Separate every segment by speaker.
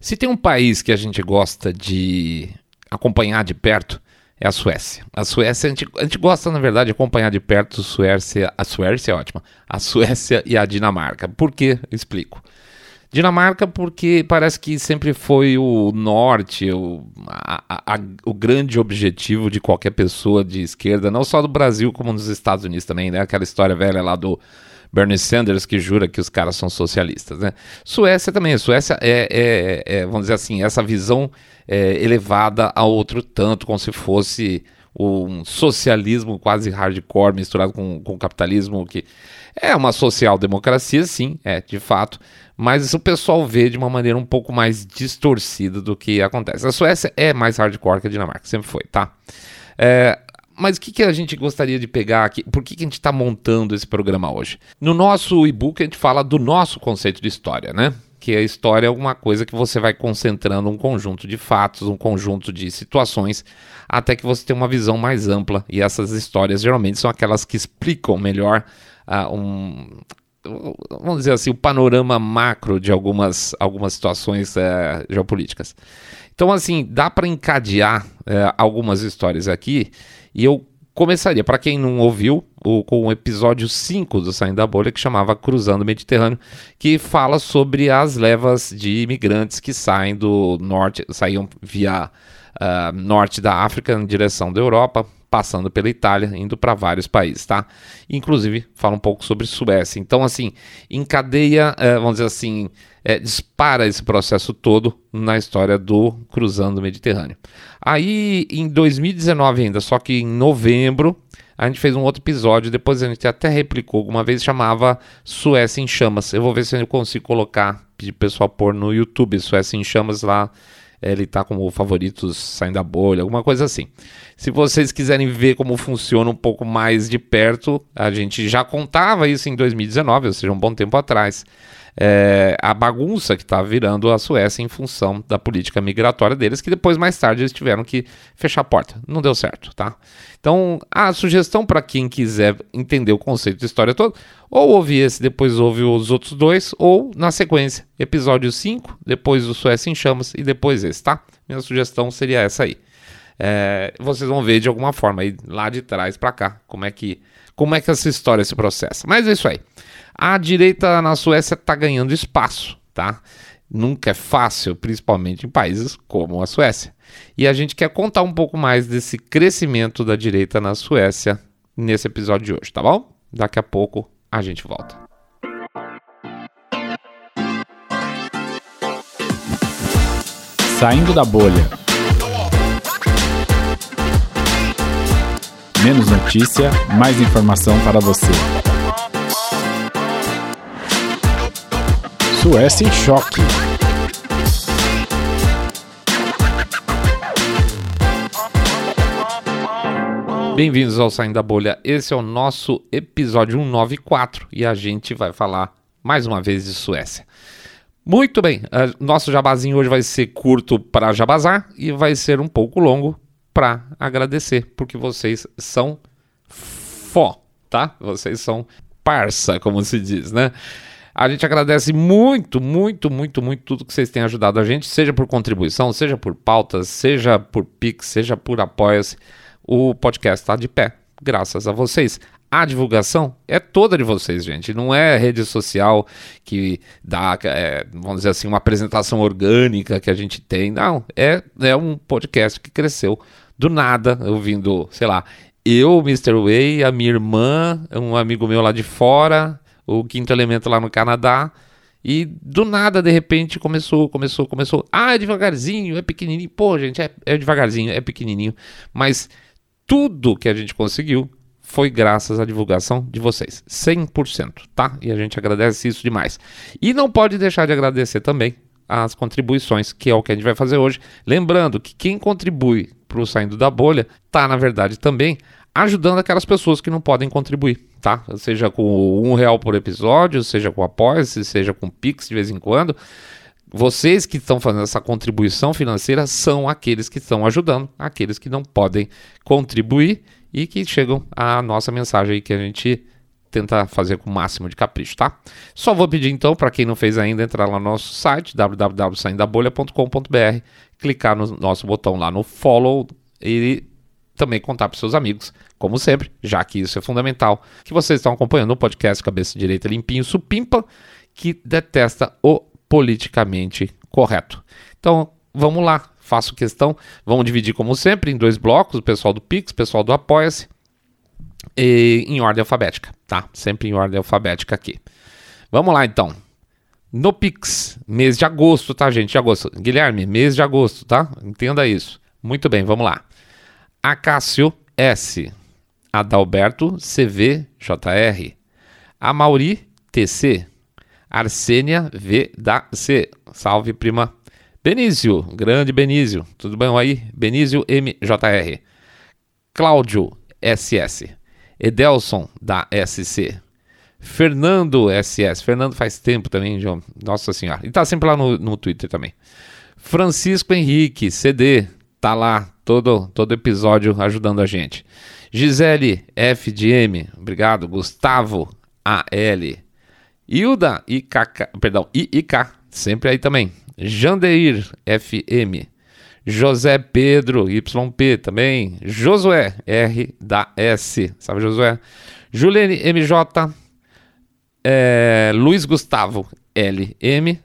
Speaker 1: Se tem um país que a gente gosta de acompanhar de perto, é a Suécia. A Suécia, a gente, a gente gosta, na verdade, de acompanhar de perto Suécia. A Suécia é ótima. A Suécia e a Dinamarca. Por quê? Explico. Dinamarca, porque parece que sempre foi o norte, o, a, a, o grande objetivo de qualquer pessoa de esquerda, não só do Brasil, como nos Estados Unidos também, né? Aquela história velha lá do Bernie Sanders que jura que os caras são socialistas, né? Suécia também, Suécia é, é, é vamos dizer assim, essa visão é, elevada a outro tanto, como se fosse um socialismo quase hardcore misturado com, com capitalismo, que é uma social-democracia, sim, é, de fato, mas o pessoal vê de uma maneira um pouco mais distorcida do que acontece. A Suécia é mais hardcore que a Dinamarca, sempre foi, tá? É, mas o que, que a gente gostaria de pegar aqui? Por que, que a gente está montando esse programa hoje? No nosso e-book a gente fala do nosso conceito de história, né? Que a história é uma coisa que você vai concentrando um conjunto de fatos, um conjunto de situações, até que você tenha uma visão mais ampla. E essas histórias geralmente são aquelas que explicam melhor uh, um, vamos dizer assim, o panorama macro de algumas, algumas situações uh, geopolíticas. Então, assim, dá para encadear uh, algumas histórias aqui e eu começaria, para quem não ouviu, o, com o episódio 5 do Saindo da Bolha, que chamava Cruzando o Mediterrâneo, que fala sobre as levas de imigrantes que saem do norte, saíam via uh, norte da África em direção da Europa, passando pela Itália, indo para vários países, tá? Inclusive, fala um pouco sobre Suécia. Então, assim, encadeia, uh, vamos dizer assim, é, dispara esse processo todo na história do Cruzando o Mediterrâneo. Aí, em 2019 ainda, só que em novembro, a gente fez um outro episódio, depois a gente até replicou alguma vez, chamava Suécia em Chamas. Eu vou ver se eu consigo colocar, pedir pessoal pôr no YouTube, Suécia em Chamas lá, ele tá como favoritos saindo da bolha, alguma coisa assim. Se vocês quiserem ver como funciona um pouco mais de perto, a gente já contava isso em 2019, ou seja, um bom tempo atrás é, a bagunça que está virando a Suécia em função da política migratória deles, que depois, mais tarde, eles tiveram que fechar a porta. Não deu certo, tá? Então, a sugestão para quem quiser entender o conceito de história todo, ou ouvir esse, depois ouve os outros dois, ou na sequência, episódio 5, depois o Suécia em Chamas e depois esse, tá? Minha sugestão seria essa aí. É, vocês vão ver de alguma forma aí lá de trás para cá como é que como é que essa história se processa. Mas é isso aí. A direita na Suécia está ganhando espaço, tá? Nunca é fácil, principalmente em países como a Suécia. E a gente quer contar um pouco mais desse crescimento da direita na Suécia nesse episódio de hoje, tá bom? Daqui a pouco a gente volta.
Speaker 2: Saindo da bolha. Menos notícia, mais informação para você. Suécia em choque.
Speaker 1: Bem-vindos ao Saindo da Bolha. Esse é o nosso episódio 194 e a gente vai falar mais uma vez de Suécia. Muito bem, nosso jabazinho hoje vai ser curto para jabazar e vai ser um pouco longo para agradecer, porque vocês são fó, tá? Vocês são parça, como se diz, né? A gente agradece muito, muito, muito, muito tudo que vocês têm ajudado a gente, seja por contribuição, seja por pautas, seja por Pix, seja por apoia-se. O podcast está de pé, graças a vocês. A divulgação é toda de vocês, gente. Não é rede social que dá, é, vamos dizer assim, uma apresentação orgânica que a gente tem. Não, é, é um podcast que cresceu do nada, ouvindo, sei lá, eu, Mr. Way, a minha irmã, um amigo meu lá de fora, o quinto elemento lá no Canadá. E do nada, de repente, começou, começou, começou. Ah, é devagarzinho, é pequenininho. Pô, gente, é, é devagarzinho, é pequenininho. Mas tudo que a gente conseguiu foi graças à divulgação de vocês. 100%, tá? E a gente agradece isso demais. E não pode deixar de agradecer também as contribuições, que é o que a gente vai fazer hoje. Lembrando que quem contribui para o Saindo da Bolha está, na verdade, também ajudando aquelas pessoas que não podem contribuir, tá? Seja com um real por episódio, seja com apoio, seja com Pix de vez em quando. Vocês que estão fazendo essa contribuição financeira são aqueles que estão ajudando, aqueles que não podem contribuir e que chegam à nossa mensagem aí que a gente tenta fazer com o máximo de capricho, tá? Só vou pedir então, para quem não fez ainda, entrar lá no nosso site, www.saindabolha.com.br, clicar no nosso botão lá no follow e também contar para seus amigos, como sempre, já que isso é fundamental, que vocês estão acompanhando o podcast Cabeça Direita Limpinho Supimpa, que detesta o politicamente correto. Então, vamos lá, faço questão, vamos dividir como sempre em dois blocos, o pessoal do Pix, o pessoal do Apoia-se, em ordem alfabética, tá? Sempre em ordem alfabética aqui. Vamos lá então. No Pix, mês de agosto, tá, gente? De agosto. Guilherme, mês de agosto, tá? Entenda isso. Muito bem, vamos lá. Acácio S. Adalberto CV JR. Amauri TC. Arsênia V da C. Salve, prima. Benício, grande Benício. Tudo bem aí? Benício MJR. Cláudio SS. Edelson, da SC. Fernando SS. Fernando faz tempo também, João. Nossa Senhora. E tá sempre lá no, no Twitter também. Francisco Henrique, CD. Tá lá todo, todo episódio ajudando a gente. Gisele FDM. Obrigado. Gustavo AL. Hilda IKK. Perdão, IIK. Sempre aí também. Jandeir FM. José Pedro, YP também. Josué, R da S. Sabe, Josué? Juliane MJ. É, Luiz Gustavo, LM.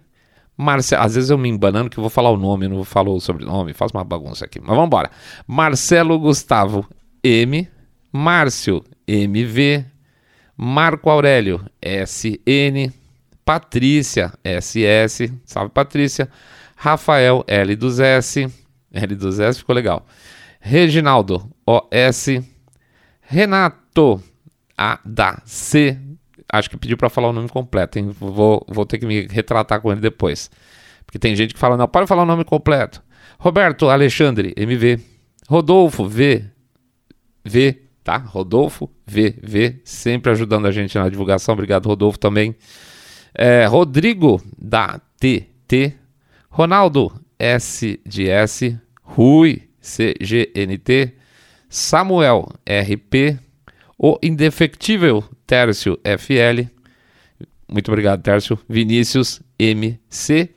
Speaker 1: Marcelo, às vezes eu me embanando que eu vou falar o nome, não falar o sobrenome, faz uma bagunça aqui. Mas vamos embora. Marcelo Gustavo, M. Márcio, MV. Marco Aurélio, SN. Patrícia, SS. Salve, Patrícia. Rafael, L dos S. L dos S ficou legal. Reginaldo, OS. Renato, A da C. Acho que pediu para falar o nome completo, hein? Vou, vou ter que me retratar com ele depois. Porque tem gente que fala, não, pode falar o nome completo. Roberto Alexandre, MV. Rodolfo, V. V, tá? Rodolfo, V, V. Sempre ajudando a gente na divulgação. Obrigado, Rodolfo, também. É, Rodrigo, da TT. Ronaldo, S de S. Rui, CGNT, Samuel, RP, o indefectível Tércio, FL, muito obrigado, Tércio, Vinícius, MC,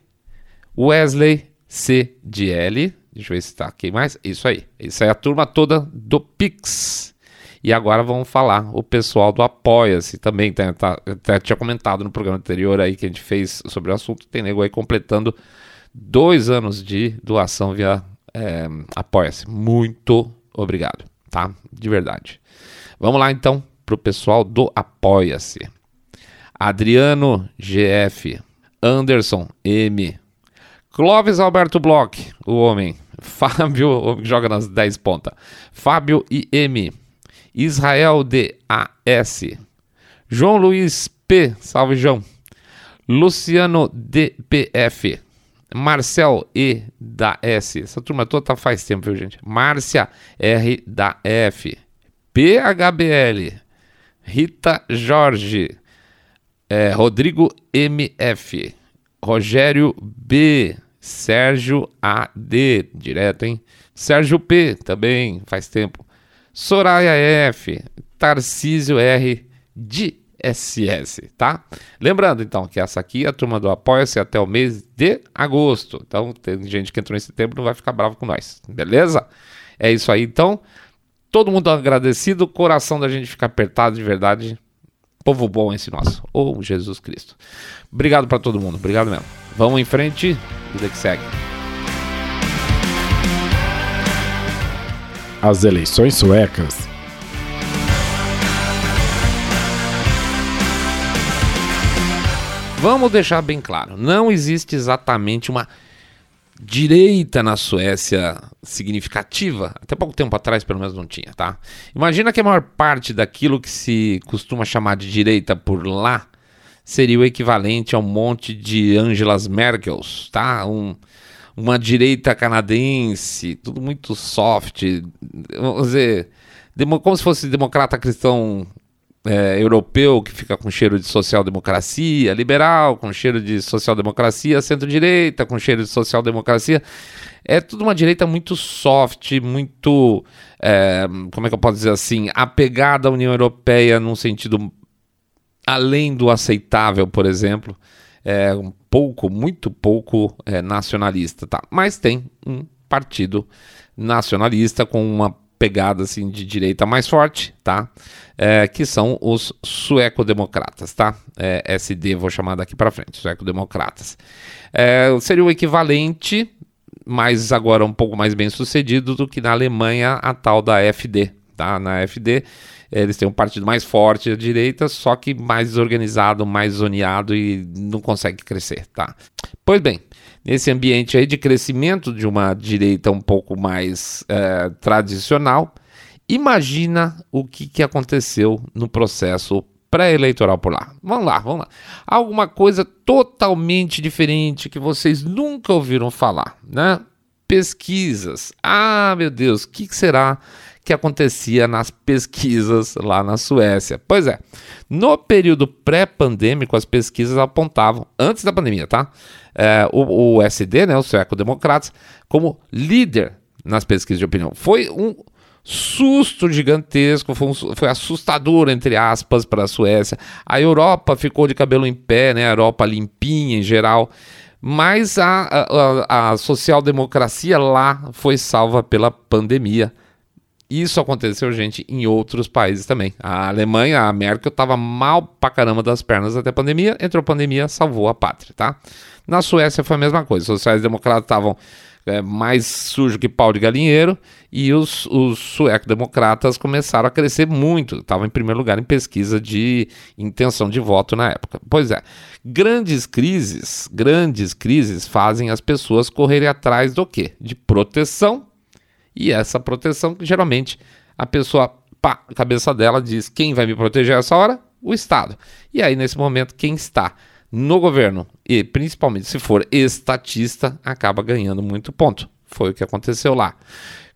Speaker 1: Wesley, CDL, deixa eu ver se está aqui mais, isso aí, isso aí é a turma toda do Pix. E agora vamos falar o pessoal do Apoia-se também, tá, tá, até tinha comentado no programa anterior aí que a gente fez sobre o assunto, tem nego aí completando dois anos de doação via é, Apoia-se. Muito obrigado, tá? De verdade. Vamos lá então para o pessoal do Apoia-se. Adriano GF, Anderson M, Clóvis Alberto Bloch, o homem, Fábio, joga nas 10 pontas, Fábio IM, Israel DAS, João Luiz P, salve João, Luciano DPF, Marcel E da S. Essa turma toda tá faz tempo, viu, gente? Márcia R da F. PHBL. Rita Jorge. É, Rodrigo MF. Rogério B. Sérgio AD. Direto, hein? Sérgio P. Também faz tempo. Soraya F. Tarcísio R. De SS, tá? Lembrando então que essa aqui é a turma do Apoia-se até o mês de agosto. Então tem gente que entrou em setembro não vai ficar bravo com nós, beleza? É isso aí então. Todo mundo agradecido, coração da gente ficar apertado de verdade. Povo bom esse nosso, ou oh, Jesus Cristo. Obrigado para todo mundo, obrigado mesmo. Vamos em frente, vida que segue.
Speaker 2: As eleições suecas
Speaker 1: Vamos deixar bem claro: não existe exatamente uma direita na Suécia significativa. Até pouco tempo atrás, pelo menos, não tinha, tá? Imagina que a maior parte daquilo que se costuma chamar de direita por lá seria o equivalente a um monte de Angelas Merkels, tá? Um, uma direita canadense, tudo muito soft, vamos dizer, como se fosse democrata cristão é, europeu que fica com cheiro de social-democracia, liberal com cheiro de social-democracia, centro-direita com cheiro de social-democracia. É tudo uma direita muito soft, muito, é, como é que eu posso dizer assim, apegada à União Europeia num sentido além do aceitável, por exemplo, é um pouco, muito pouco é, nacionalista, tá? Mas tem um partido nacionalista com uma pegada assim de direita mais forte, tá? É, que são os sueco-democratas, tá? É, SD vou chamar daqui para frente, sueco-democratas. É, seria o equivalente, mas agora um pouco mais bem sucedido do que na Alemanha a tal da FD, tá? Na FD eles têm um partido mais forte à direita, só que mais desorganizado, mais zoneado e não consegue crescer, tá? Pois bem, nesse ambiente aí de crescimento de uma direita um pouco mais é, tradicional, imagina o que, que aconteceu no processo pré-eleitoral por lá. Vamos lá, vamos lá. Alguma coisa totalmente diferente que vocês nunca ouviram falar, né? Pesquisas. Ah, meu Deus, o que, que será que acontecia nas pesquisas lá na Suécia. Pois é, no período pré-pandêmico, as pesquisas apontavam, antes da pandemia, tá? É, o, o SD, né, o Sueco-Democratas, como líder nas pesquisas de opinião. Foi um susto gigantesco, foi, um, foi assustador, entre aspas, para a Suécia. A Europa ficou de cabelo em pé, né? A Europa limpinha em geral. Mas a, a, a social-democracia lá foi salva pela pandemia. Isso aconteceu, gente, em outros países também. A Alemanha, a Merkel, estava mal pra caramba das pernas até a pandemia. Entrou a pandemia, salvou a pátria, tá? Na Suécia foi a mesma coisa. Os sociais-democratas estavam é, mais sujo que pau de galinheiro e os, os sueco-democratas começaram a crescer muito. Estavam em primeiro lugar em pesquisa de intenção de voto na época. Pois é, grandes crises, grandes crises fazem as pessoas correrem atrás do quê? De proteção e essa proteção, geralmente, a pessoa, pá, a cabeça dela diz: quem vai me proteger essa hora? O Estado. E aí, nesse momento, quem está no governo, e principalmente se for estatista, acaba ganhando muito ponto. Foi o que aconteceu lá.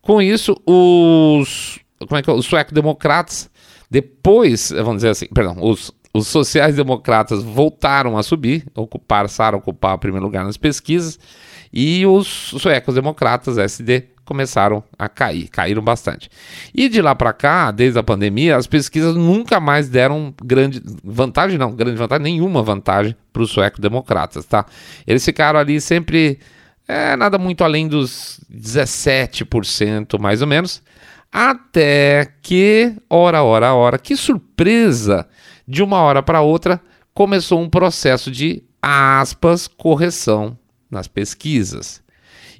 Speaker 1: Com isso, os, como é que é? os sueco-democratas, depois, vamos dizer assim, perdão, os, os sociais-democratas voltaram a subir, ocupar, passaram a ocupar o primeiro lugar nas pesquisas, e os suecos-democratas, SD, começaram a cair, caíram bastante. E de lá para cá, desde a pandemia, as pesquisas nunca mais deram grande vantagem, não, grande vantagem, nenhuma vantagem para os suecos democratas, tá? Eles ficaram ali sempre, é, nada muito além dos 17%, mais ou menos, até que, hora, hora, hora, que surpresa, de uma hora para outra, começou um processo de, aspas, correção nas pesquisas.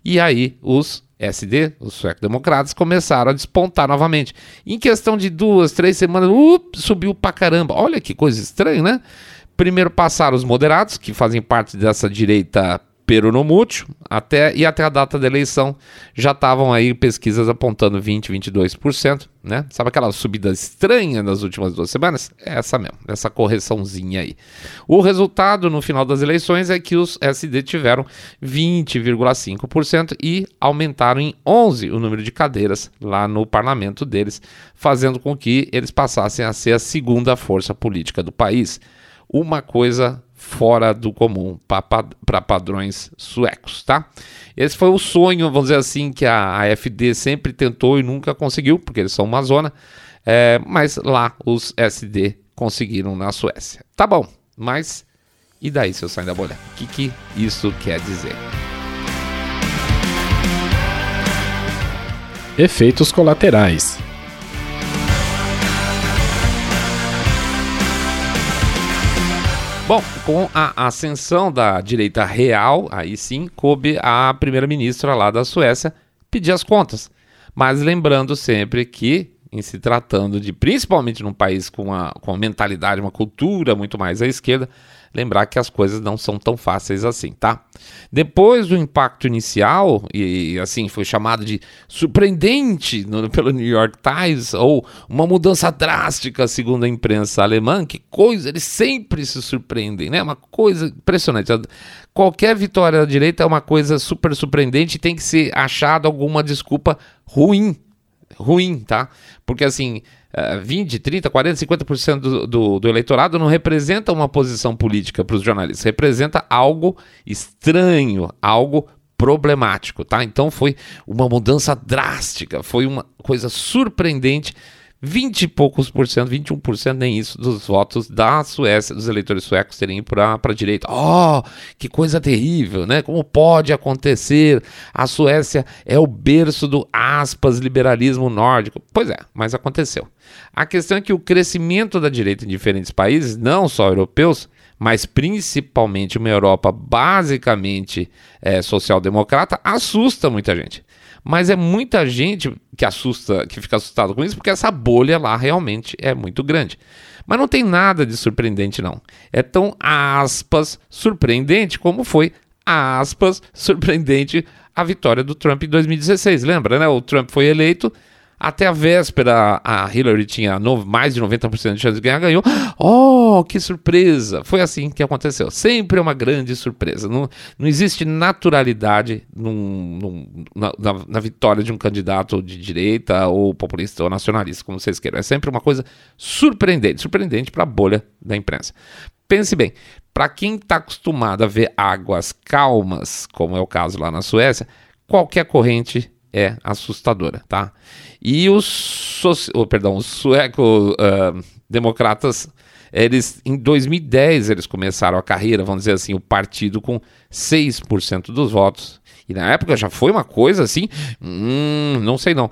Speaker 1: E aí os SD, os sueco-democratas, começaram a despontar novamente. Em questão de duas, três semanas, up, subiu pra caramba. Olha que coisa estranha, né? Primeiro passaram os moderados, que fazem parte dessa direita peronomútil, até, e até a data da eleição já estavam aí pesquisas apontando 20, 22%, né? Sabe aquela subida estranha nas últimas duas semanas? É essa mesmo, essa correçãozinha aí. O resultado no final das eleições é que os SD tiveram 20,5% e aumentaram em 11 o número de cadeiras lá no parlamento deles, fazendo com que eles passassem a ser a segunda força política do país. Uma coisa fora do comum para padrões suecos, tá? Esse foi o sonho, vamos dizer assim, que a AFD sempre tentou e nunca conseguiu, porque eles são uma zona, é, mas lá os SD conseguiram na Suécia. Tá bom, mas e daí, seu saem da bolha? O que, que isso quer dizer?
Speaker 2: Efeitos colaterais.
Speaker 1: Bom, com a ascensão da direita real, aí sim, coube a primeira-ministra lá da Suécia pedir as contas. Mas lembrando sempre que, em se tratando de, principalmente num país com uma, com uma mentalidade, uma cultura muito mais à esquerda, lembrar que as coisas não são tão fáceis assim, tá? Depois do impacto inicial, e assim foi chamado de surpreendente no, pelo New York Times, ou uma mudança drástica, segundo a imprensa alemã, que coisa, eles sempre se surpreendem, né? Uma coisa impressionante. Qualquer vitória da direita é uma coisa super surpreendente e tem que ser achado alguma desculpa ruim. Ruim, tá? Porque assim, 20, 30, 40, 50% do, do, do eleitorado não representa uma posição política para os jornalistas, representa algo estranho, algo problemático, tá? Então foi uma mudança drástica, foi uma coisa surpreendente 20 e poucos por cento, 21% nem isso, dos votos da Suécia, dos eleitores suecos terem ido para a direita. Oh, que coisa terrível, né? Como pode acontecer? A Suécia é o berço do aspas liberalismo nórdico. Pois é, mas aconteceu. A questão é que o crescimento da direita em diferentes países, não só europeus, mas principalmente uma Europa basicamente é, social-democrata, assusta muita gente. Mas é muita gente que assusta, que fica assustado com isso, porque essa bolha lá realmente é muito grande. Mas não tem nada de surpreendente, não. É tão aspas surpreendente como foi aspas surpreendente a vitória do Trump em 2016. Lembra, né? O Trump foi eleito até a véspera, a Hillary tinha no, mais de 90% de chance de ganhar, ganhou. Oh, que surpresa! Foi assim que aconteceu. Sempre é uma grande surpresa. Não, não existe naturalidade num, num, na, na, na, vitória de um candidato de direita ou populista ou nacionalista, como vocês queiram. É sempre uma coisa surpreendente surpreendente para a bolha da imprensa. Pense bem, para quem está acostumado a ver águas calmas, como é o caso lá na Suécia, qualquer corrente é assustadora, tá? E os, oh, perdão, os sueco-democratas, uh, eles em 2010 eles começaram a carreira, vamos dizer assim, o partido com 6% dos votos. E na época já foi uma coisa assim, hum, não sei não.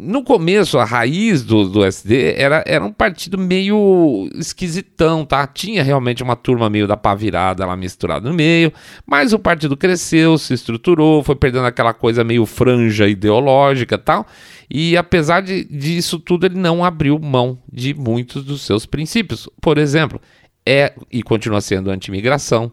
Speaker 1: No começo, a raiz do, do SD era, era um partido meio esquisitão, tá? Tinha realmente uma turma meio da pá virada lá misturada no meio, mas o partido cresceu, se estruturou, foi perdendo aquela coisa meio franja ideológica tal. E apesar de, disso tudo, ele não abriu mão de muitos dos seus princípios. Por exemplo, é e continua sendo anti-imigração,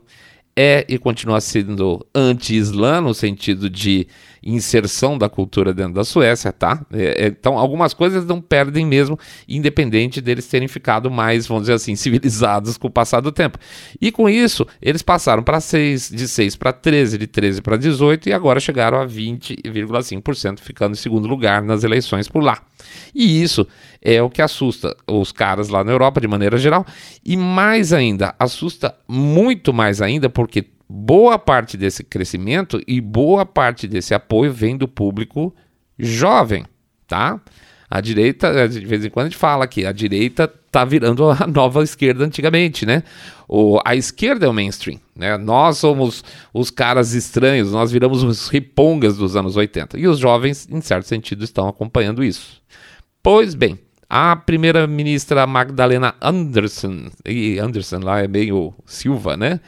Speaker 1: é e continua sendo anti-islã, no sentido de inserção da cultura dentro da Suécia, tá? É, é, então, algumas coisas não perdem mesmo, independente deles terem ficado mais, vamos dizer assim, civilizados com o passar do tempo. E com isso, eles passaram para 6, de 6 para 13, de 13 para 18 e agora chegaram a 20,5%, ficando em segundo lugar nas eleições por lá. E isso é o que assusta os caras lá na Europa de maneira geral, e mais ainda, assusta muito mais ainda porque boa parte desse crescimento e boa parte desse apoio vem do público jovem, tá? A direita, de vez em quando a gente fala que a direita tá virando a nova esquerda antigamente, né? O, a esquerda é o mainstream, né? Nós somos os caras estranhos, nós viramos os ripongas dos anos 80. E os jovens, em certo sentido, estão acompanhando isso. Pois bem, a primeira-ministra Magdalena Anderson, e Anderson lá é meio Silva, né?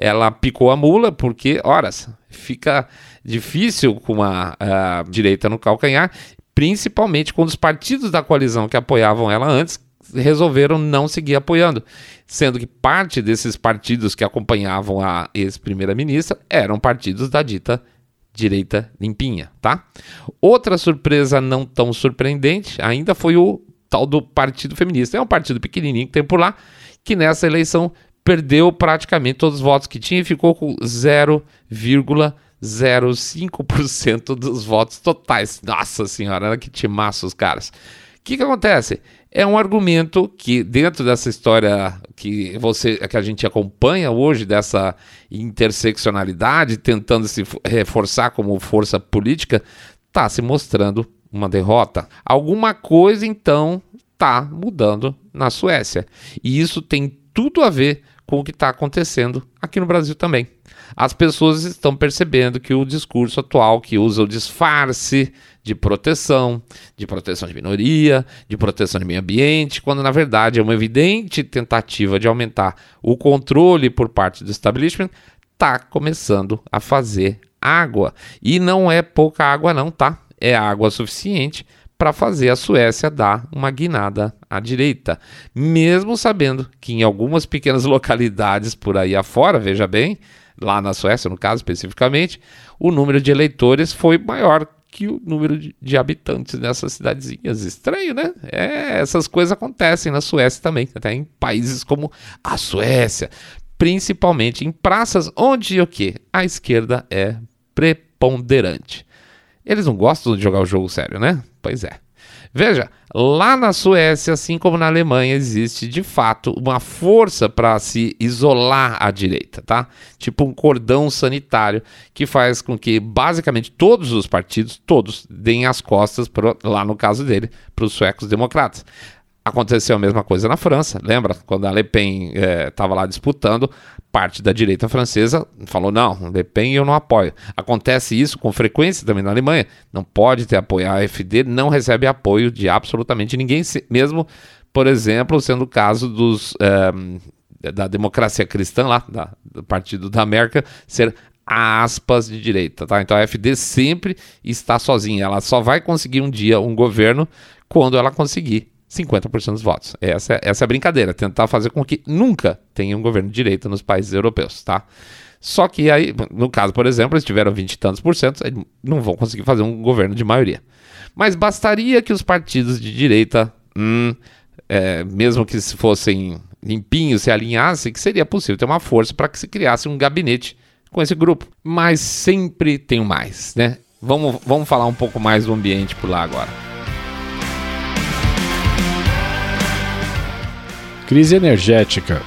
Speaker 1: Ela picou a mula porque, horas, fica difícil com a, a direita no calcanhar, principalmente quando os partidos da coalizão que apoiavam ela antes resolveram não seguir apoiando, sendo que parte desses partidos que acompanhavam a ex-primeira-ministra eram partidos da dita direita limpinha, tá? Outra surpresa não tão surpreendente ainda foi o tal do Partido Feminista. É um partido pequenininho que tem por lá, que nessa eleição perdeu praticamente todos os votos que tinha e ficou com 0,05% dos votos totais. Nossa senhora, que timaço os caras. O que, que acontece? É um argumento que, dentro dessa história que você que a gente acompanha hoje, dessa interseccionalidade, tentando se reforçar como força política, está se mostrando uma derrota. Alguma coisa, então, está mudando na Suécia. E isso tem tudo a ver com o que está acontecendo aqui no Brasil também. As pessoas estão percebendo que o discurso atual, que usa o disfarce de proteção, de proteção de minoria, de proteção de meio ambiente, quando na verdade é uma evidente tentativa de aumentar o controle por parte do establishment, está começando a fazer água. E não é pouca água, não, tá? É água suficiente para fazer a Suécia dar uma guinada à direita, mesmo sabendo que em algumas pequenas localidades por aí afora, veja bem, lá na Suécia, no caso especificamente, o número de eleitores foi maior que o número de, habitantes nessas cidadezinhas. Estranho, né? É, essas coisas acontecem na Suécia também, até em países como a Suécia, principalmente em praças onde o que? A esquerda é preponderante. Eles não gostam de jogar o jogo sério, né? Pois é. Veja, lá na Suécia, assim como na Alemanha, existe de fato uma força para se isolar à direita, tá? Tipo um cordão sanitário que faz com que basicamente todos os partidos, todos, deem as costas, pro, lá no caso dele, para os suecos democratas. Aconteceu a mesma coisa na França, lembra? Quando a Le Pen estava é, lá disputando, parte da direita francesa falou: não, Le Pen eu não apoio. Acontece isso com frequência também na Alemanha. Não pode ter apoio. A AfD não recebe apoio de absolutamente ninguém, mesmo, por exemplo, sendo o caso dos. É, da democracia cristã lá, da, do partido da América, ser aspas de direita, tá? Então a AfD sempre está sozinha. Ela só vai conseguir um dia um governo quando ela conseguir 50% dos votos. Essa, é, essa é a brincadeira, tentar fazer com que nunca tenha um governo de direita nos países europeus, tá? Só que aí, no caso, por exemplo, eles tiveram 20 e tantos por cento, não vão conseguir fazer um governo de maioria. Mas bastaria que os partidos de direita, hum, é, mesmo que se fossem limpinhos, se alinhassem, que seria possível ter uma força para que se criasse um gabinete com esse grupo. Mas sempre tem mais, né? Vamos, vamos falar um pouco mais do ambiente por lá agora.
Speaker 2: Crise energética.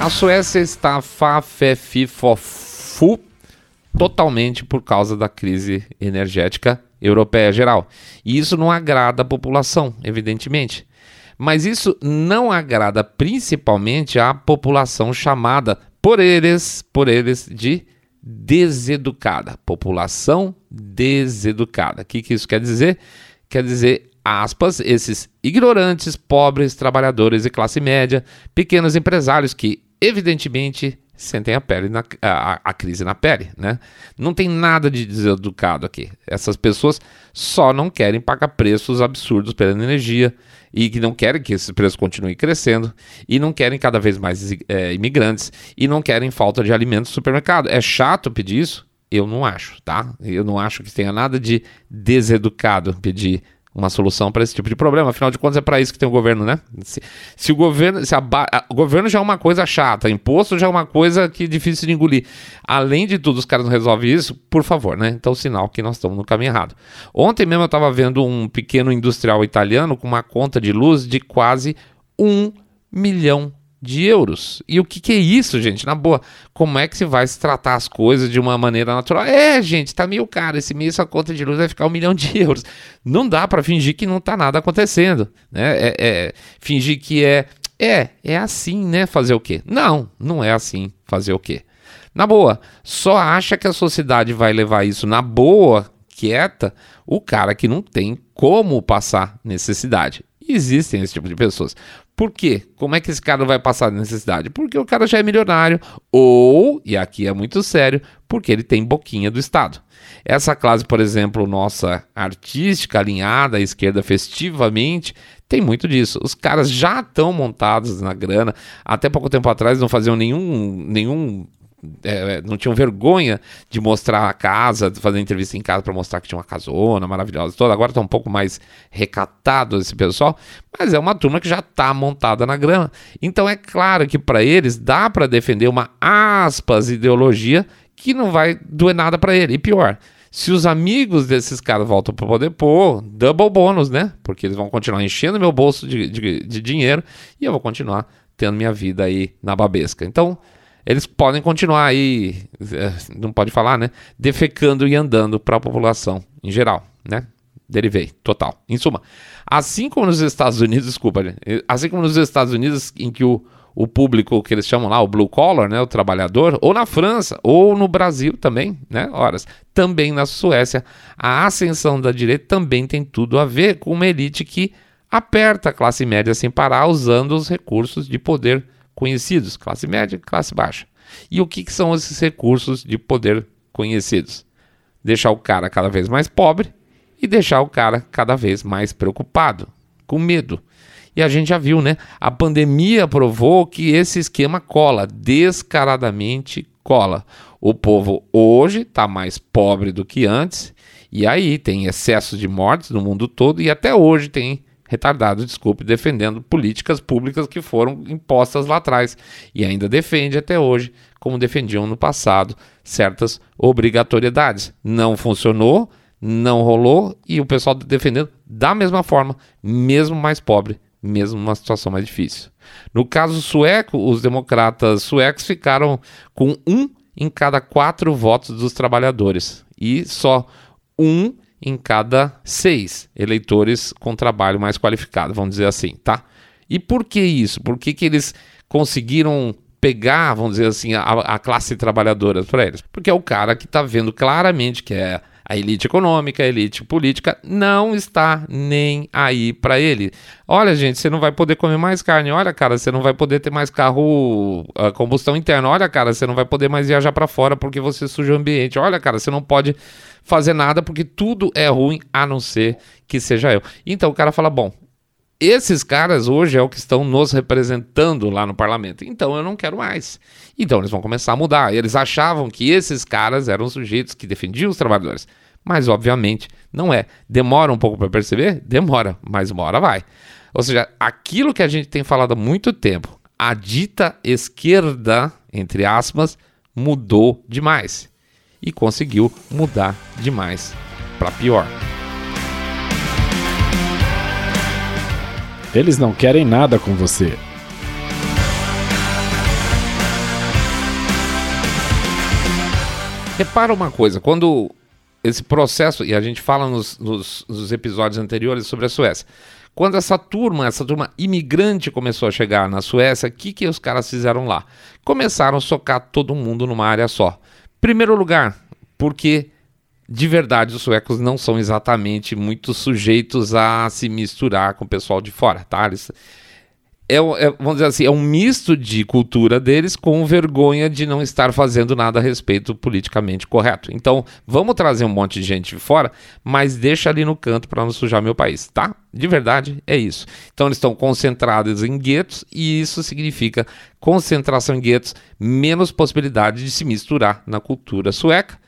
Speaker 1: A Suécia está fafefifofu totalmente por causa da crise energética europeia geral. E isso não agrada a população, evidentemente. Mas isso não agrada principalmente a população chamada por eles, por eles de deseducada. População deseducada. O que, que isso quer dizer? Quer dizer, aspas, esses ignorantes, pobres, trabalhadores e classe média, pequenos empresários que, evidentemente, sentem a pele na, a, a, crise na pele, né? Não tem nada de deseducado aqui. Essas pessoas só não querem pagar preços absurdos pela energia e que não querem que esses preços continuem crescendo e não querem cada vez mais é, imigrantes e não querem falta de alimentos no supermercado. É chato pedir isso? Eu não acho, tá? Eu não acho que tenha nada de deseducado pedir uma solução para esse tipo de problema. Afinal de contas, é para isso que tem o governo, né? Se, se o governo. Se a, a, o governo já é uma coisa chata, imposto já é uma coisa que é difícil de engolir. Além de tudo, os caras não resolvem isso, por favor, né? Então, sinal que nós estamos no caminho errado. Ontem mesmo eu estava vendo um pequeno industrial italiano com uma conta de luz de quase um milhão de euros. E o que, que, é isso, gente? Na boa, como é que se vai se tratar as coisas de uma maneira natural? É, gente, tá meio caro. Esse mês a conta de luz vai ficar um milhão de euros. Não dá para fingir que não tá nada acontecendo, né? É, é, fingir que é, é, é assim, né? Fazer o quê? Não, não é assim. Fazer o quê? Na boa, só acha que a sociedade vai levar isso na boa, quieta, o cara que não tem como passar necessidade. existem esse tipo de pessoas. Por quê? Como é que esse cara vai passar necessidade? Porque o cara já é milionário, ou, e aqui é muito sério, porque ele tem boquinha do Estado. Essa classe, por exemplo, nossa artística, alinhada à esquerda festivamente, tem muito disso. Os caras já estão montados na grana. Até pouco tempo atrás não faziam nenhum, nenhum é, não tinham vergonha de mostrar a casa, de fazer entrevista em casa para mostrar que tinha uma casona maravilhosa toda. Agora está um pouco mais recatado esse pessoal, mas é uma turma que já está montada na grama. Então é claro que para eles dá para defender uma aspas ideologia que não vai doer nada para ele. E pior, se os amigos desses caras voltam para poder pôr, double bônus, né? Porque eles vão continuar enchendo meu bolso de, de, de dinheiro e eu vou continuar tendo minha vida aí na babesca. Então, eles podem continuar aí, é, não pode falar, né? Defecando e andando para a população em geral, né? Derivei, total. Em suma, assim como nos Estados Unidos, desculpa, assim como nos Estados Unidos, em que o, o público que eles chamam lá, o blue collar, né, o trabalhador, ou na França, ou no Brasil também, né, horas, também na Suécia, a ascensão da direita também tem tudo a ver com uma elite que aperta a classe média sem parar, usando os recursos de poder conhecidos, classe média e classe baixa. E o que, que são esses recursos de poder conhecidos? Deixar o cara cada vez mais pobre e deixar o cara cada vez mais preocupado, com medo. E a gente já viu, né? A pandemia provou que esse esquema cola, descaradamente cola. O povo hoje está mais pobre do que antes, e aí tem excesso de mortes no mundo todo, e até hoje tem retardado, desculpe, defendendo políticas públicas que foram impostas lá atrás e ainda defende até hoje, como defendiam no passado, certas obrigatoriedades. Não funcionou, não rolou e o pessoal defendendo da mesma forma, mesmo mais pobre, mesmo numa situação mais difícil. No caso sueco, os democratas suecos ficaram com um em cada quatro votos dos trabalhadores e só um em cada seis eleitores com trabalho mais qualificado, vamos dizer assim, tá? E por que isso? Por que, que eles conseguiram pegar, vamos dizer assim, a, a classe trabalhadora para eles? Porque é o cara que está vendo claramente que é a elite econômica, a elite política não está nem aí para ele. Olha, gente, você não vai poder comer mais carne. Olha, cara, você não vai poder ter mais carro a combustão interna. Olha, cara, você não vai poder mais viajar para fora porque você suja o ambiente. Olha, cara, você não pode fazer nada porque tudo é ruim a não ser que seja eu. Então o cara fala: bom, esses caras hoje é o que estão nos representando lá no parlamento. Então eu não quero mais. Então eles vão começar a mudar. Eles achavam que esses caras eram sujeitos que defendiam os trabalhadores. Mas obviamente não é. Demora um pouco para perceber? Demora, mas uma hora vai. Ou seja, aquilo que a gente tem falado há muito tempo, a dita esquerda, entre aspas, mudou demais. E conseguiu mudar demais para pior.
Speaker 2: Eles não querem nada com você.
Speaker 1: Repara uma coisa, quando esse processo, e a gente fala nos, nos, nos, episódios anteriores sobre a Suécia, quando essa turma, essa turma imigrante começou a chegar na Suécia, o que, que os caras fizeram lá? Começaram a socar todo mundo numa área só. Primeiro lugar, porque de verdade, os suecos não são exatamente muito sujeitos a se misturar com o pessoal de fora, tá? Eles, é, é, vamos dizer assim, é um misto de cultura deles com vergonha de não estar fazendo nada a respeito politicamente correto. Então, vamos trazer um monte de gente de fora, mas deixa ali no canto para não sujar meu país, tá? De verdade, é isso. Então, eles estão concentrados em guetos e isso significa concentração em guetos, menos possibilidade de se misturar na cultura sueca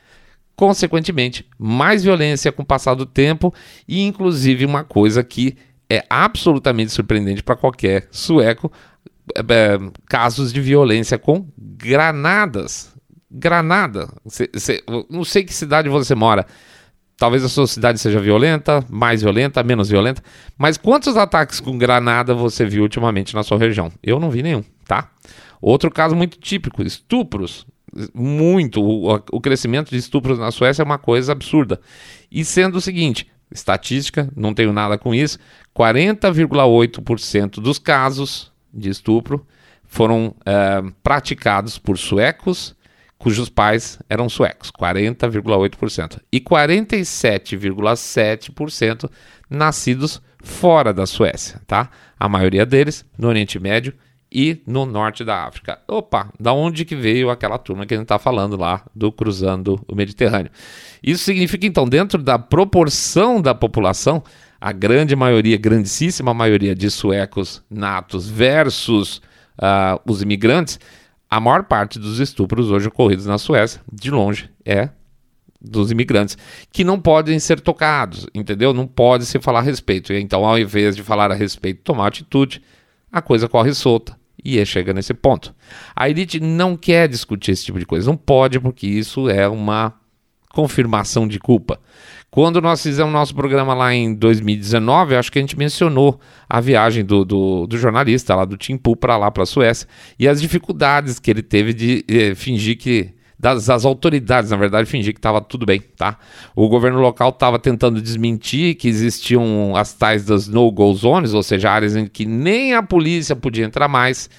Speaker 1: consequentemente, mais violência com o passar do tempo e, inclusive, uma coisa que é absolutamente surpreendente para qualquer sueco: é, é, casos de violência com granadas. Granada. Cê, cê, não sei que cidade você mora. Talvez a sua cidade seja violenta, mais violenta, menos violenta. Mas quantos ataques com granada você viu ultimamente na sua região? Eu não vi nenhum, tá? Outro caso muito típico: estupros muito. O, o crescimento de estupros na Suécia é uma coisa absurda. E sendo o seguinte, estatística, não tenho nada com isso, 40,8% dos casos de estupro foram é, praticados por suecos cujos pais eram suecos, 40,8%. E 47,7% nascidos fora da Suécia, tá? A maioria deles no Oriente Médio e no norte da África. Opa, da onde que veio aquela turma que a gente está falando lá do cruzando o Mediterrâneo? Isso significa então, dentro da proporção da população, a grande maioria, grandíssima maioria de suecos natos versus uh, os imigrantes, a maior parte dos estupros hoje ocorridos na Suécia, de longe, é dos imigrantes, que não podem ser tocados, entendeu? Não pode se falar a respeito. Então, ao invés de falar a respeito, tomar atitude, a coisa corre solta. E chega nesse ponto. A elite não quer discutir esse tipo de coisa, não pode, porque isso é uma confirmação de culpa. Quando nós fizemos nosso programa lá em 2019, acho que a gente mencionou a viagem do, do, do jornalista lá do Timpu para lá, para a Suécia, e as dificuldades que ele teve de eh, fingir que das, das autoridades, na verdade, fingir que estava tudo bem, tá? O governo local estava tentando desmentir que existiam as tais das no-go zones, ou seja, áreas em que nem a polícia podia entrar mais,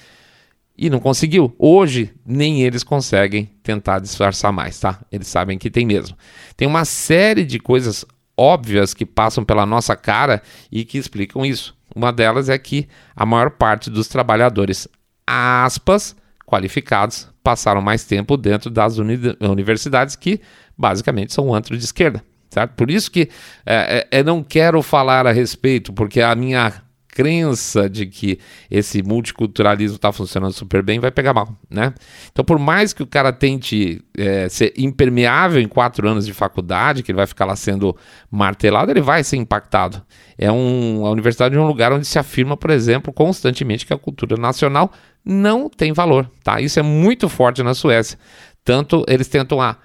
Speaker 1: e não conseguiu. Hoje, nem eles conseguem tentar disfarçar mais, tá? Eles sabem que tem mesmo. Tem uma série de coisas óbvias que passam pela nossa cara e que explicam isso. Uma delas é que a maior parte dos trabalhadores, aspas, qualificados passaram mais tempo dentro das uni universidades que basicamente são antro de esquerda. Certo? Por isso que é, é, eu não quero falar a respeito, porque a minha crença de que esse multiculturalismo está funcionando super bem vai pegar mal, né? Então, por mais que o cara tente é, ser impermeável em quatro anos de faculdade, que ele vai ficar lá sendo martelado, ele vai ser impactado. É um, a universidade é um lugar onde se afirma, por exemplo, constantemente que a cultura nacional não tem valor, tá? Isso é muito forte na Suécia. Tanto eles tentam a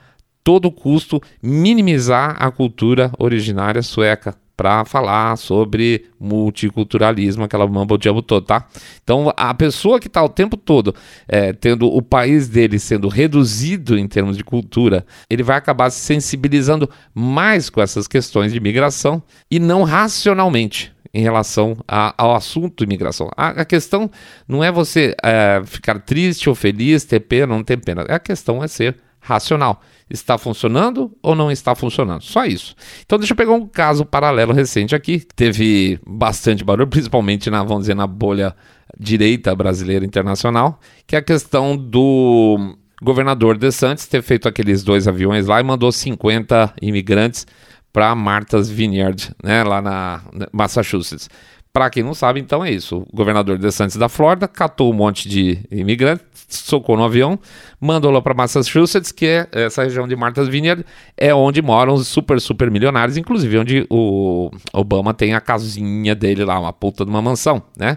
Speaker 1: todo custo minimizar a cultura originária sueca para falar sobre multiculturalismo, aquela mamba diabo todo, tá? Então, a pessoa que está o tempo todo é, tendo o país dele sendo reduzido em termos de cultura, ele vai acabar se sensibilizando mais com essas questões de imigração e não racionalmente em relação a, ao assunto imigração. A, a questão não é você é, ficar triste ou feliz, ter pena ou não ter pena. A questão é ser racional. Está funcionando ou não está funcionando? Só isso. Então deixa eu pegar um caso paralelo recente aqui. Teve bastante barulho, principalmente na, vamos dizer, na bolha direita brasileira internacional, que é a questão do governador De Santos ter feito aqueles dois aviões lá e mandou 50 imigrantes para Martha's Vineyard, né, lá na Massachusetts. Para quem não sabe, então é isso. O governador de Santos da Flórida catou um monte de imigrantes, socou no avião, mandou lá para Massachusetts, que é essa região de Martha's Vineyard, é onde moram os super, super milionários, inclusive onde o Obama tem a casinha dele lá, uma puta de uma mansão, né?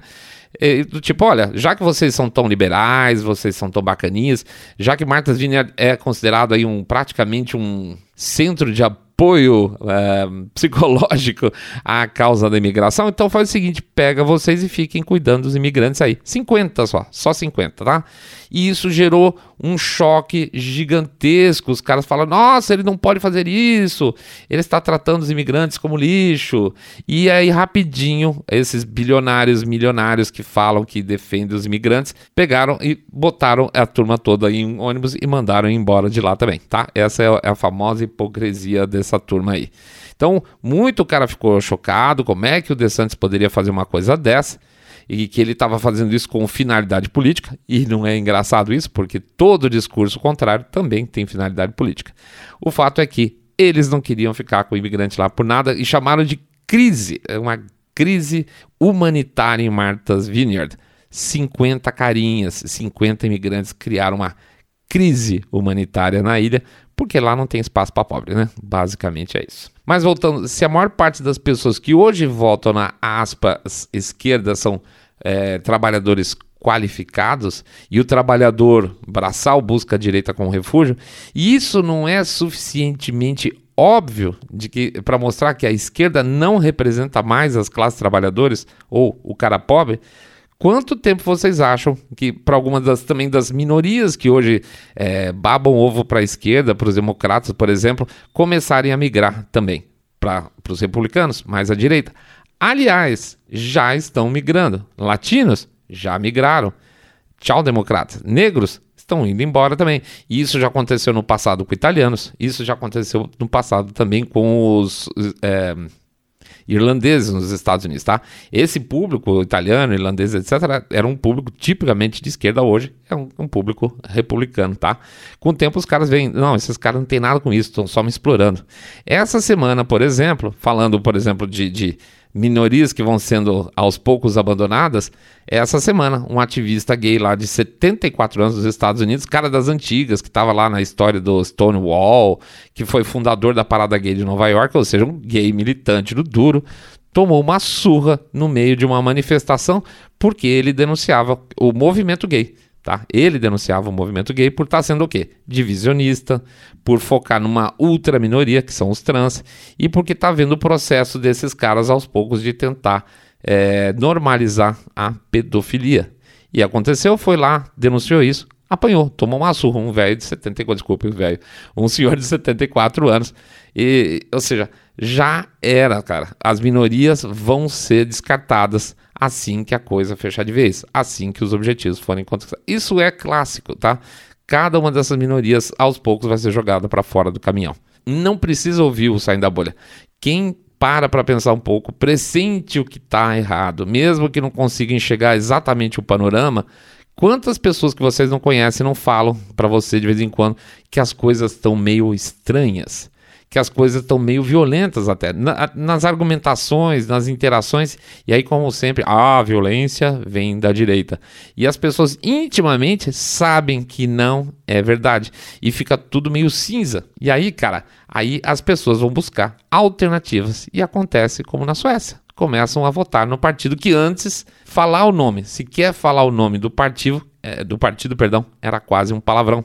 Speaker 1: E, tipo, olha, já que vocês são tão liberais, vocês são tão bacaninhas, já que Martha's Vineyard é considerado aí um praticamente um centro de apoio apoio é, psicológico à causa da imigração, então faz o seguinte: pega vocês e fiquem cuidando dos imigrantes aí. 50 só, só 50, tá? E isso gerou um choque gigantesco. Os caras falam: nossa, ele não pode fazer isso, ele está tratando os imigrantes como lixo. E aí, rapidinho, esses bilionários, milionários que falam que defendem os imigrantes, pegaram e botaram a turma toda em um ônibus e mandaram embora de lá também, tá? Essa é a famosa hipocrisia dessa turma aí. Então, muito cara ficou chocado, como é que o DeSantis poderia fazer uma coisa dessa? e que ele estava fazendo isso com finalidade política, e não é engraçado isso, porque todo discurso contrário também tem finalidade política. O fato é que eles não queriam ficar com o imigrante lá por nada e chamaram de crise, é uma crise humanitária em Martha's Vineyard. 50 carinhas, 50 imigrantes criaram uma crise humanitária na ilha, porque lá não tem espaço para pobre, né? Basicamente é isso. Mas voltando, se a maior parte das pessoas que hoje votam na aspas esquerda são é, trabalhadores qualificados e o trabalhador braçal busca a direita com refúgio, isso não é suficientemente óbvio de que para mostrar que a esquerda não representa mais as classes trabalhadoras ou o cara pobre, Quanto tempo vocês acham que, para algumas das, também das minorias que hoje é, babam ovo para a esquerda, para os democratas, por exemplo, começarem a migrar também para os republicanos, mais à direita? Aliás, já estão migrando. Latinos já migraram. Tchau, democratas. Negros estão indo embora também. Isso já aconteceu no passado com italianos, isso já aconteceu no passado também com os. É, irlandeses nos Estados Unidos, tá? Esse público italiano, irlandês, etc., era um público tipicamente de esquerda hoje, é um, um público republicano, tá? Com o tempo os caras veem, não, esses caras não tem nada com isso, estão só me explorando. Essa semana, por exemplo, falando, por exemplo, de, de minorias que vão sendo aos poucos abandonadas, essa semana um ativista gay lá de 74 anos dos Estados Unidos, cara das antigas, que estava lá na história do Stonewall, que foi fundador da parada gay de Nova York, ou seja, um gay militante do duro, tomou uma surra no meio de uma manifestação porque ele denunciava o movimento gay. Tá? Ele denunciava o movimento gay por estar tá sendo o quê? Divisionista, por focar numa ultra minoria, que são os trans, e porque está vendo o processo desses caras aos poucos de tentar é, normalizar a pedofilia. E aconteceu, foi lá, denunciou isso, apanhou, tomou uma surra, um velho de 74, desculpe, velho, um senhor de 74 anos. E, ou seja, já era, cara. As minorias vão ser descartadas assim que a coisa fechar de vez, assim que os objetivos forem conquistados. Isso é clássico, tá? Cada uma dessas minorias, aos poucos, vai ser jogada para fora do caminhão. Não precisa ouvir o saindo da bolha. Quem para para pensar um pouco, pressente o que está errado, mesmo que não consiga enxergar exatamente o panorama, quantas pessoas que vocês não conhecem não falam para você de vez em quando que as coisas estão meio estranhas? Que as coisas estão meio violentas até, na, nas argumentações, nas interações, e aí, como sempre, a violência vem da direita. E as pessoas intimamente sabem que não é verdade, e fica tudo meio cinza. E aí, cara, aí as pessoas vão buscar alternativas, e acontece como na Suécia. Começam a votar no partido que antes falar o nome, se quer falar o nome do partido, é, do partido, perdão, era quase um palavrão.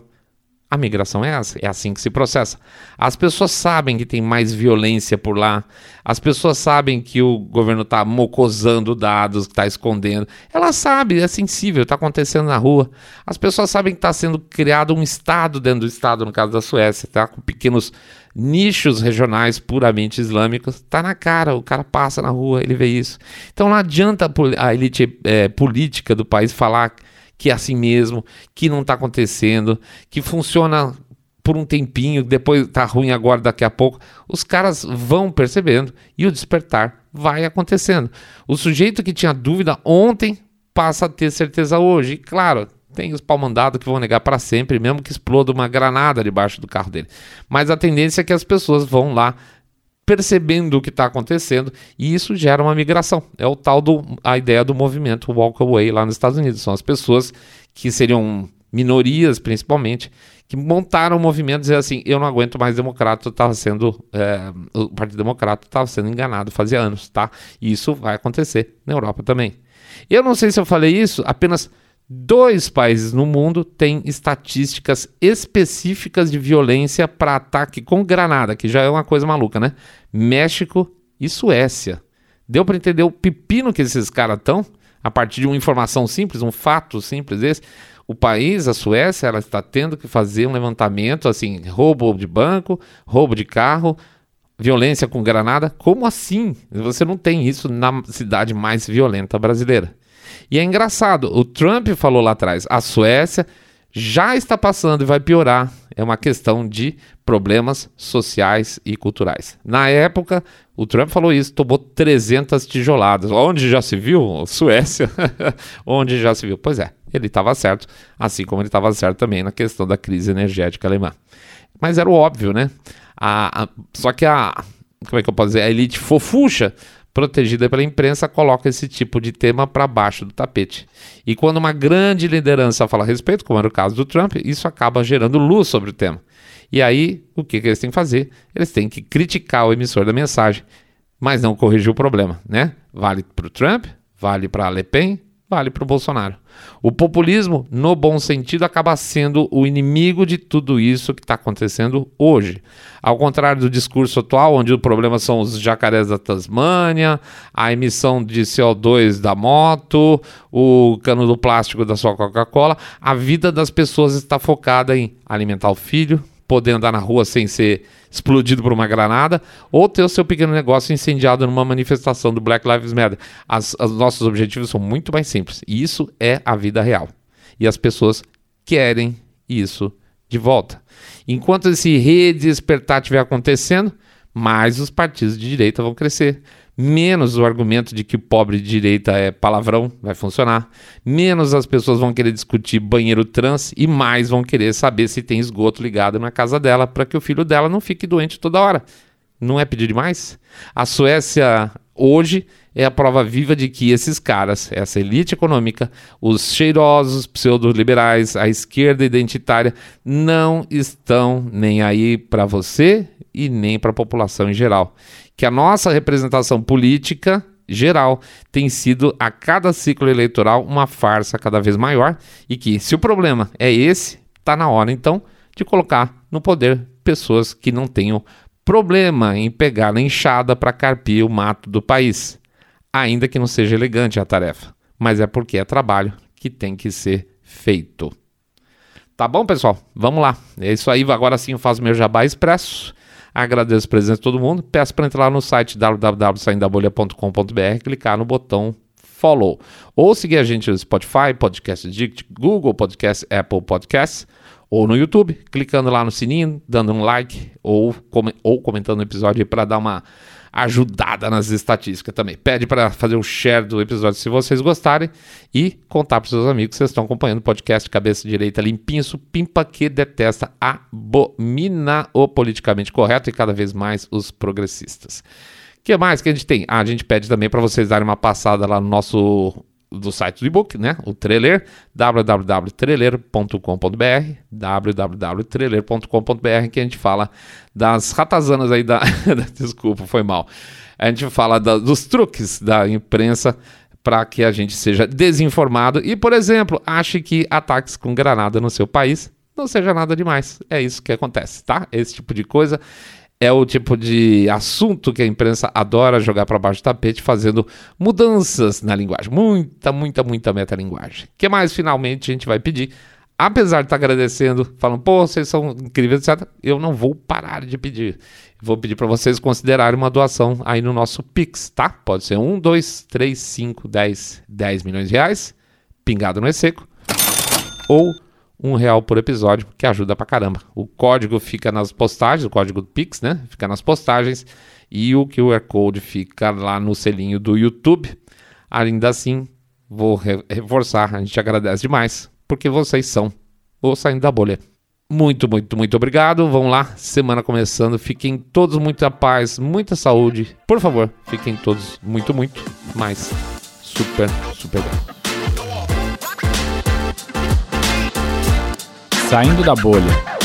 Speaker 1: A migração é essa, é assim que se processa. As pessoas sabem que tem mais violência por lá, as pessoas sabem que o governo está mocosando dados, está escondendo. Ela sabe, é sensível, está acontecendo na rua. As pessoas sabem que está sendo criado um Estado dentro do Estado, no caso da Suécia, tá? com pequenos nichos regionais puramente islâmicos. Está na cara, o cara passa na rua, ele vê isso. Então não adianta a elite é, política do país falar que é assim mesmo, que não está acontecendo, que funciona por um tempinho, depois está ruim agora, daqui a pouco. Os caras vão percebendo e o despertar vai acontecendo. O sujeito que tinha dúvida ontem passa a ter certeza hoje. E claro, tem os pau-mandados que vão negar para sempre, mesmo que exploda uma granada debaixo do carro dele. Mas a tendência é que as pessoas vão lá percebendo o que está acontecendo e isso gera uma migração. É o tal do a ideia do movimento walk away lá nos Estados Unidos. São as pessoas que seriam minorias principalmente que montaram o movimento dizer assim, eu não aguento mais democrata, estava sendo é, o Partido Democrata estava sendo enganado fazia anos, tá? E isso vai acontecer na Europa também. Eu não sei se eu falei isso, apenas Dois países no mundo têm estatísticas específicas de violência para ataque com granada, que já é uma coisa maluca, né? México e Suécia. Deu para entender o pepino que esses caras estão? A partir de uma informação simples, um fato simples desse. O país, a Suécia, ela está tendo que fazer um levantamento, assim, roubo de banco, roubo de carro, violência com granada. Como assim? Você não tem isso na cidade mais violenta brasileira. E é engraçado, o Trump falou lá atrás, a Suécia já está passando e vai piorar. É uma questão de problemas sociais e culturais. Na época, o Trump falou isso, tomou 300 tijoladas. Onde já se viu? Suécia. Onde já se viu? Pois é, ele estava certo, assim como ele estava certo também na questão da crise energética alemã. Mas era o óbvio, né? A, a, só que a. Como é que eu posso dizer? A elite fofucha protegida pela imprensa, coloca esse tipo de tema para baixo do tapete. E quando uma grande liderança fala a respeito, como era o caso do Trump, isso acaba gerando luz sobre o tema. E aí, o que, que eles têm que fazer? Eles têm que criticar o emissor da mensagem, mas não corrigir o problema, né? Vale para o Trump, vale para Le Pen, vale para o Bolsonaro. O populismo, no bom sentido, acaba sendo o inimigo de tudo isso que está acontecendo hoje. Ao contrário do discurso atual, onde o problema são os jacarés da Tasmânia, a emissão de CO2 da moto, o cano do plástico da sua Coca-Cola, a vida das pessoas está focada em alimentar o filho, poder andar na rua sem ser explodido por uma granada, ou ter o seu pequeno negócio incendiado numa manifestação do Black Lives Matter. As, os nossos objetivos são muito mais simples. E isso é a vida real. E as pessoas querem isso de volta. Enquanto esse redespertar estiver acontecendo, mais os partidos de direita vão crescer menos o argumento de que pobre de direita é palavrão vai funcionar, menos as pessoas vão querer discutir banheiro trans e mais vão querer saber se tem esgoto ligado na casa dela para que o filho dela não fique doente toda hora. Não é pedir demais? A Suécia hoje é a prova viva de que esses caras, essa elite econômica, os cheirosos pseudo-liberais, a esquerda identitária, não estão nem aí para você e nem para a população em geral que a nossa representação política geral tem sido a cada ciclo eleitoral uma farsa cada vez maior e que se o problema é esse, está na hora então de colocar no poder pessoas que não tenham problema em pegar na enxada para carpir o mato do país, ainda que não seja elegante a tarefa, mas é porque é trabalho que tem que ser feito. Tá bom, pessoal? Vamos lá. É isso aí. Agora sim eu faço meu jabá expresso. Agradeço a presença de todo mundo. Peço para entrar lá no site www.saindabolha.com.br, clicar no botão follow. Ou seguir a gente no Spotify, Podcast Addict, Google Podcast, Apple Podcasts, ou no YouTube, clicando lá no sininho, dando um like ou, com ou comentando o episódio para dar uma ajudada nas estatísticas também. Pede para fazer o share do episódio se vocês gostarem e contar para seus amigos que vocês estão acompanhando o podcast Cabeça Direita Limpinho, supimpa que detesta, abomina o politicamente correto e cada vez mais os progressistas. O que mais que a gente tem? Ah, a gente pede também para vocês darem uma passada lá no nosso do site do e-book, né? O Trailer, www.trailer.com.br, www.trailer.com.br, que a gente fala das ratazanas aí da. Desculpa, foi mal. A gente fala da, dos truques da imprensa para que a gente seja desinformado e, por exemplo, ache que ataques com granada no seu país não seja nada demais. É isso que acontece, tá? Esse tipo de coisa é o tipo de assunto que a imprensa adora jogar para baixo do tapete, fazendo mudanças na linguagem. Muita, muita, muita metalinguagem. O que mais finalmente a gente vai pedir? Apesar de estar tá agradecendo, falando, pô, vocês são incríveis, etc., eu não vou parar de pedir. Vou pedir para vocês considerarem uma doação aí no nosso Pix, tá? Pode ser 1, 2, 3, 5, 10, 10 milhões de reais, pingado no E-Seco, ou um real por episódio, que ajuda pra caramba. O código fica nas postagens, o código do Pix, né? Fica nas postagens e o QR Code fica lá no selinho do YouTube. Ainda assim, vou reforçar, a gente agradece demais, porque vocês são o Saindo da Bolha. Muito, muito, muito obrigado. Vamos lá, semana começando. Fiquem todos muito a paz, muita saúde. Por favor, fiquem todos muito, muito, mais super, super bem.
Speaker 2: Saindo da bolha.